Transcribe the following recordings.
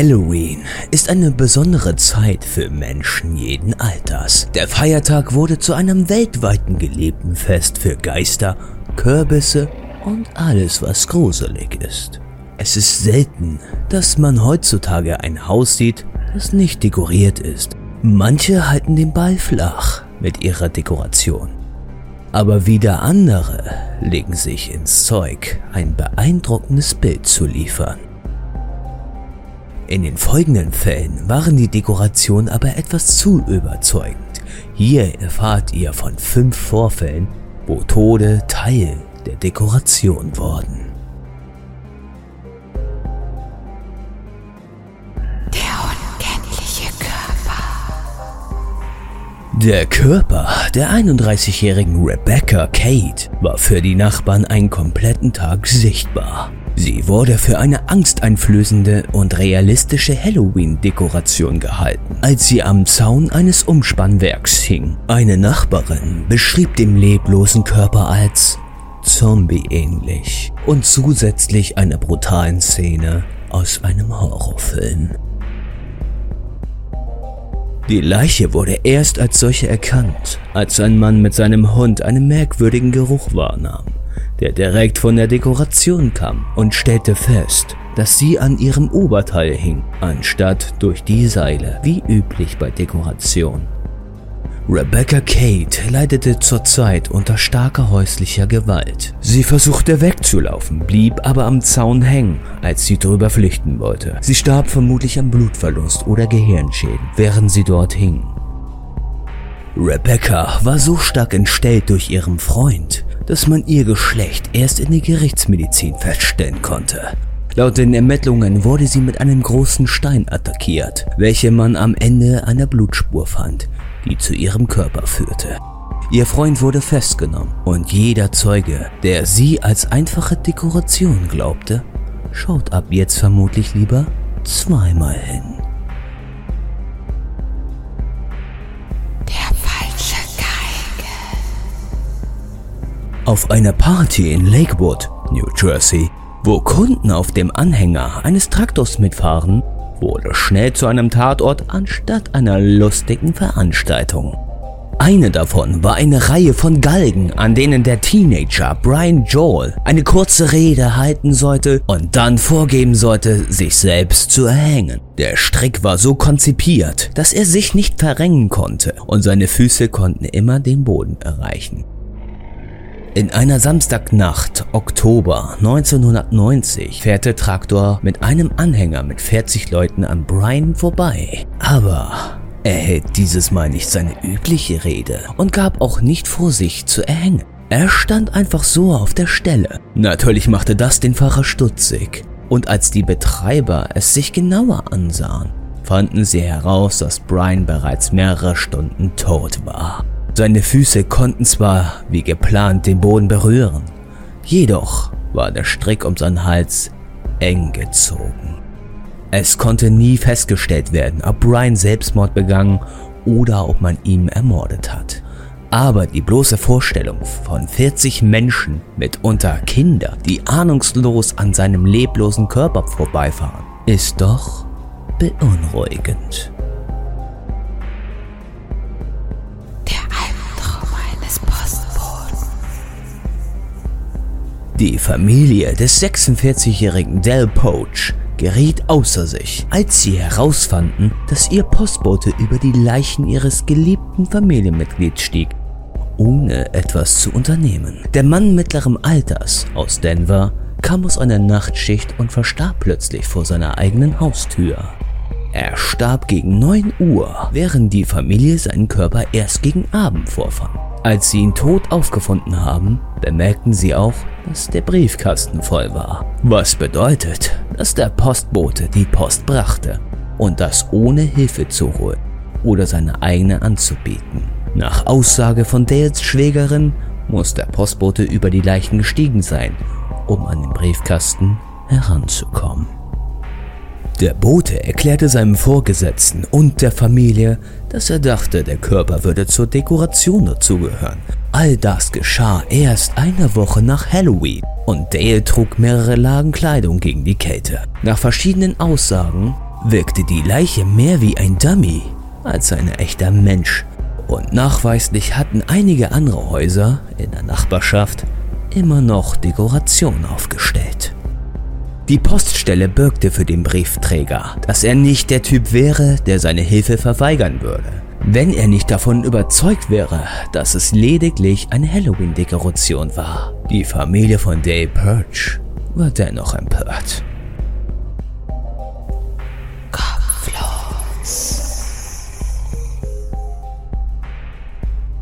Halloween ist eine besondere Zeit für Menschen jeden Alters. Der Feiertag wurde zu einem weltweiten gelebten Fest für Geister, Kürbisse und alles, was gruselig ist. Es ist selten, dass man heutzutage ein Haus sieht, das nicht dekoriert ist. Manche halten den Ball flach mit ihrer Dekoration. Aber wieder andere legen sich ins Zeug, ein beeindruckendes Bild zu liefern. In den folgenden Fällen waren die Dekorationen aber etwas zu überzeugend. Hier erfahrt ihr von fünf Vorfällen, wo Tode Teil der Dekoration wurden. Der Körper der 31-jährigen Rebecca Kate war für die Nachbarn einen kompletten Tag sichtbar. Sie wurde für eine angsteinflößende und realistische Halloween-Dekoration gehalten, als sie am Zaun eines Umspannwerks hing. Eine Nachbarin beschrieb den leblosen Körper als Zombie-ähnlich und zusätzlich einer brutalen Szene aus einem Horrorfilm. Die Leiche wurde erst als solche erkannt, als ein Mann mit seinem Hund einen merkwürdigen Geruch wahrnahm der direkt von der Dekoration kam und stellte fest, dass sie an ihrem Oberteil hing, anstatt durch die Seile, wie üblich bei Dekoration. Rebecca Kate leidete zurzeit unter starker häuslicher Gewalt. Sie versuchte wegzulaufen, blieb aber am Zaun hängen, als sie drüber flüchten wollte. Sie starb vermutlich an Blutverlust oder Gehirnschäden, während sie dort hing. Rebecca war so stark entstellt durch ihren Freund, dass man ihr Geschlecht erst in der Gerichtsmedizin feststellen konnte. Laut den Ermittlungen wurde sie mit einem großen Stein attackiert, welche man am Ende einer Blutspur fand, die zu ihrem Körper führte. Ihr Freund wurde festgenommen und jeder Zeuge, der sie als einfache Dekoration glaubte, schaut ab jetzt vermutlich lieber zweimal hin. Auf einer Party in Lakewood, New Jersey, wo Kunden auf dem Anhänger eines Traktors mitfahren, wurde schnell zu einem Tatort anstatt einer lustigen Veranstaltung. Eine davon war eine Reihe von Galgen, an denen der Teenager Brian Joel eine kurze Rede halten sollte und dann vorgeben sollte, sich selbst zu erhängen. Der Strick war so konzipiert, dass er sich nicht verrenken konnte und seine Füße konnten immer den Boden erreichen. In einer Samstagnacht, Oktober 1990, fährt der Traktor mit einem Anhänger mit 40 Leuten an Brian vorbei. Aber er hält dieses Mal nicht seine übliche Rede und gab auch nicht vor, sich zu erhängen. Er stand einfach so auf der Stelle. Natürlich machte das den Fahrer stutzig. Und als die Betreiber es sich genauer ansahen, fanden sie heraus, dass Brian bereits mehrere Stunden tot war. Seine Füße konnten zwar wie geplant den Boden berühren, jedoch war der Strick um seinen Hals eng gezogen. Es konnte nie festgestellt werden, ob Brian Selbstmord begangen oder ob man ihn ermordet hat. Aber die bloße Vorstellung von 40 Menschen, mitunter Kinder, die ahnungslos an seinem leblosen Körper vorbeifahren, ist doch beunruhigend. Die Familie des 46-jährigen Del Poach geriet außer sich, als sie herausfanden, dass ihr Postbote über die Leichen ihres geliebten Familienmitglieds stieg, ohne etwas zu unternehmen. Der Mann mittleren Alters aus Denver kam aus einer Nachtschicht und verstarb plötzlich vor seiner eigenen Haustür. Er starb gegen 9 Uhr, während die Familie seinen Körper erst gegen Abend vorfand. Als sie ihn tot aufgefunden haben, bemerkten sie auch, dass der Briefkasten voll war. Was bedeutet, dass der Postbote die Post brachte und das ohne Hilfe zu holen oder seine eigene anzubieten. Nach Aussage von Dales Schwägerin muss der Postbote über die Leichen gestiegen sein, um an den Briefkasten heranzukommen. Der Bote erklärte seinem Vorgesetzten und der Familie, dass er dachte, der Körper würde zur Dekoration dazugehören. All das geschah erst eine Woche nach Halloween und Dale trug mehrere Lagen Kleidung gegen die Kälte. Nach verschiedenen Aussagen wirkte die Leiche mehr wie ein Dummy als ein echter Mensch. Und nachweislich hatten einige andere Häuser in der Nachbarschaft immer noch Dekoration aufgestellt. Die Poststelle bürgte für den Briefträger, dass er nicht der Typ wäre, der seine Hilfe verweigern würde, wenn er nicht davon überzeugt wäre, dass es lediglich eine Halloween-Dekoration war. Die Familie von Dave Perch war dennoch empört.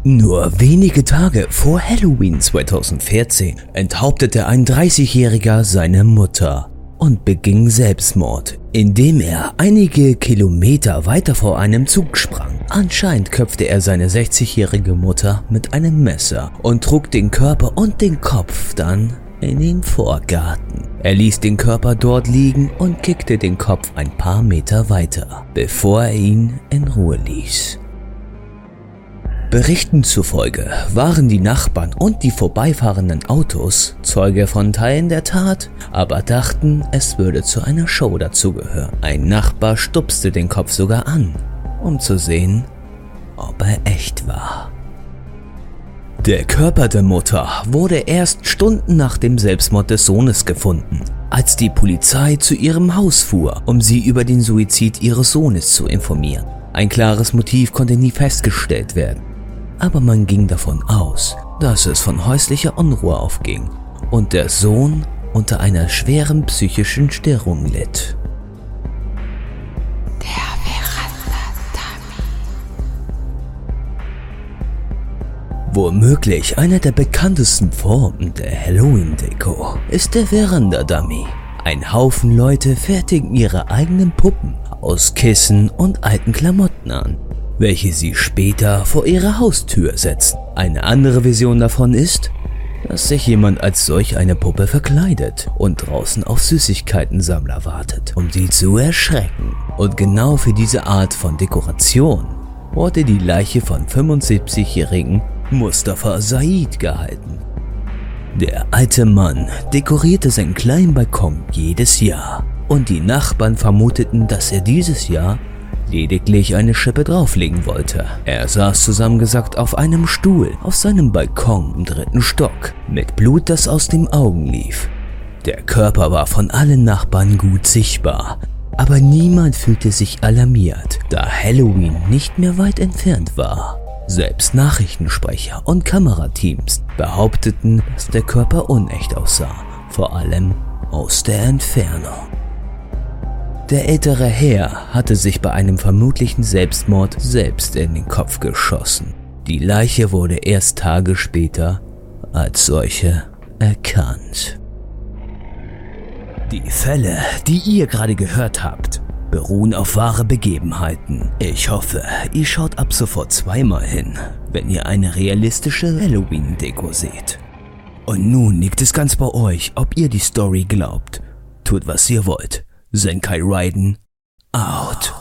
Nur wenige Tage vor Halloween 2014 enthauptete ein 30-Jähriger seine Mutter und beging Selbstmord, indem er einige Kilometer weiter vor einem Zug sprang. Anscheinend köpfte er seine 60-jährige Mutter mit einem Messer und trug den Körper und den Kopf dann in den Vorgarten. Er ließ den Körper dort liegen und kickte den Kopf ein paar Meter weiter, bevor er ihn in Ruhe ließ. Berichten zufolge waren die Nachbarn und die vorbeifahrenden Autos Zeuge von Teilen der Tat, aber dachten, es würde zu einer Show dazugehören. Ein Nachbar stupste den Kopf sogar an, um zu sehen, ob er echt war. Der Körper der Mutter wurde erst Stunden nach dem Selbstmord des Sohnes gefunden, als die Polizei zu ihrem Haus fuhr, um sie über den Suizid ihres Sohnes zu informieren. Ein klares Motiv konnte nie festgestellt werden, aber man ging davon aus, dass es von häuslicher Unruhe aufging und der Sohn unter einer schweren psychischen Störung litt. Womöglich einer der bekanntesten Formen der Halloween-Deko ist der Veranda-Dummy. Ein Haufen Leute fertigen ihre eigenen Puppen aus Kissen und alten Klamotten an, welche sie später vor ihre Haustür setzen. Eine andere Vision davon ist, dass sich jemand als solch eine Puppe verkleidet und draußen auf Süßigkeitensammler wartet, um sie zu erschrecken. Und genau für diese Art von Dekoration wurde die Leiche von 75-jährigen Mustafa Said gehalten. Der alte Mann dekorierte seinen kleinen Balkon jedes Jahr und die Nachbarn vermuteten, dass er dieses Jahr lediglich eine Schippe drauflegen wollte. Er saß zusammengesackt auf einem Stuhl auf seinem Balkon im dritten Stock mit Blut, das aus den Augen lief. Der Körper war von allen Nachbarn gut sichtbar, aber niemand fühlte sich alarmiert, da Halloween nicht mehr weit entfernt war. Selbst Nachrichtensprecher und Kamerateams behaupteten, dass der Körper unecht aussah, vor allem aus der Entfernung. Der ältere Herr hatte sich bei einem vermutlichen Selbstmord selbst in den Kopf geschossen. Die Leiche wurde erst Tage später als solche erkannt. Die Fälle, die ihr gerade gehört habt, beruhen auf wahre Begebenheiten. Ich hoffe, ihr schaut ab sofort zweimal hin, wenn ihr eine realistische Halloween-Deko seht. Und nun liegt es ganz bei euch, ob ihr die Story glaubt. Tut was ihr wollt. Zenkai Raiden out.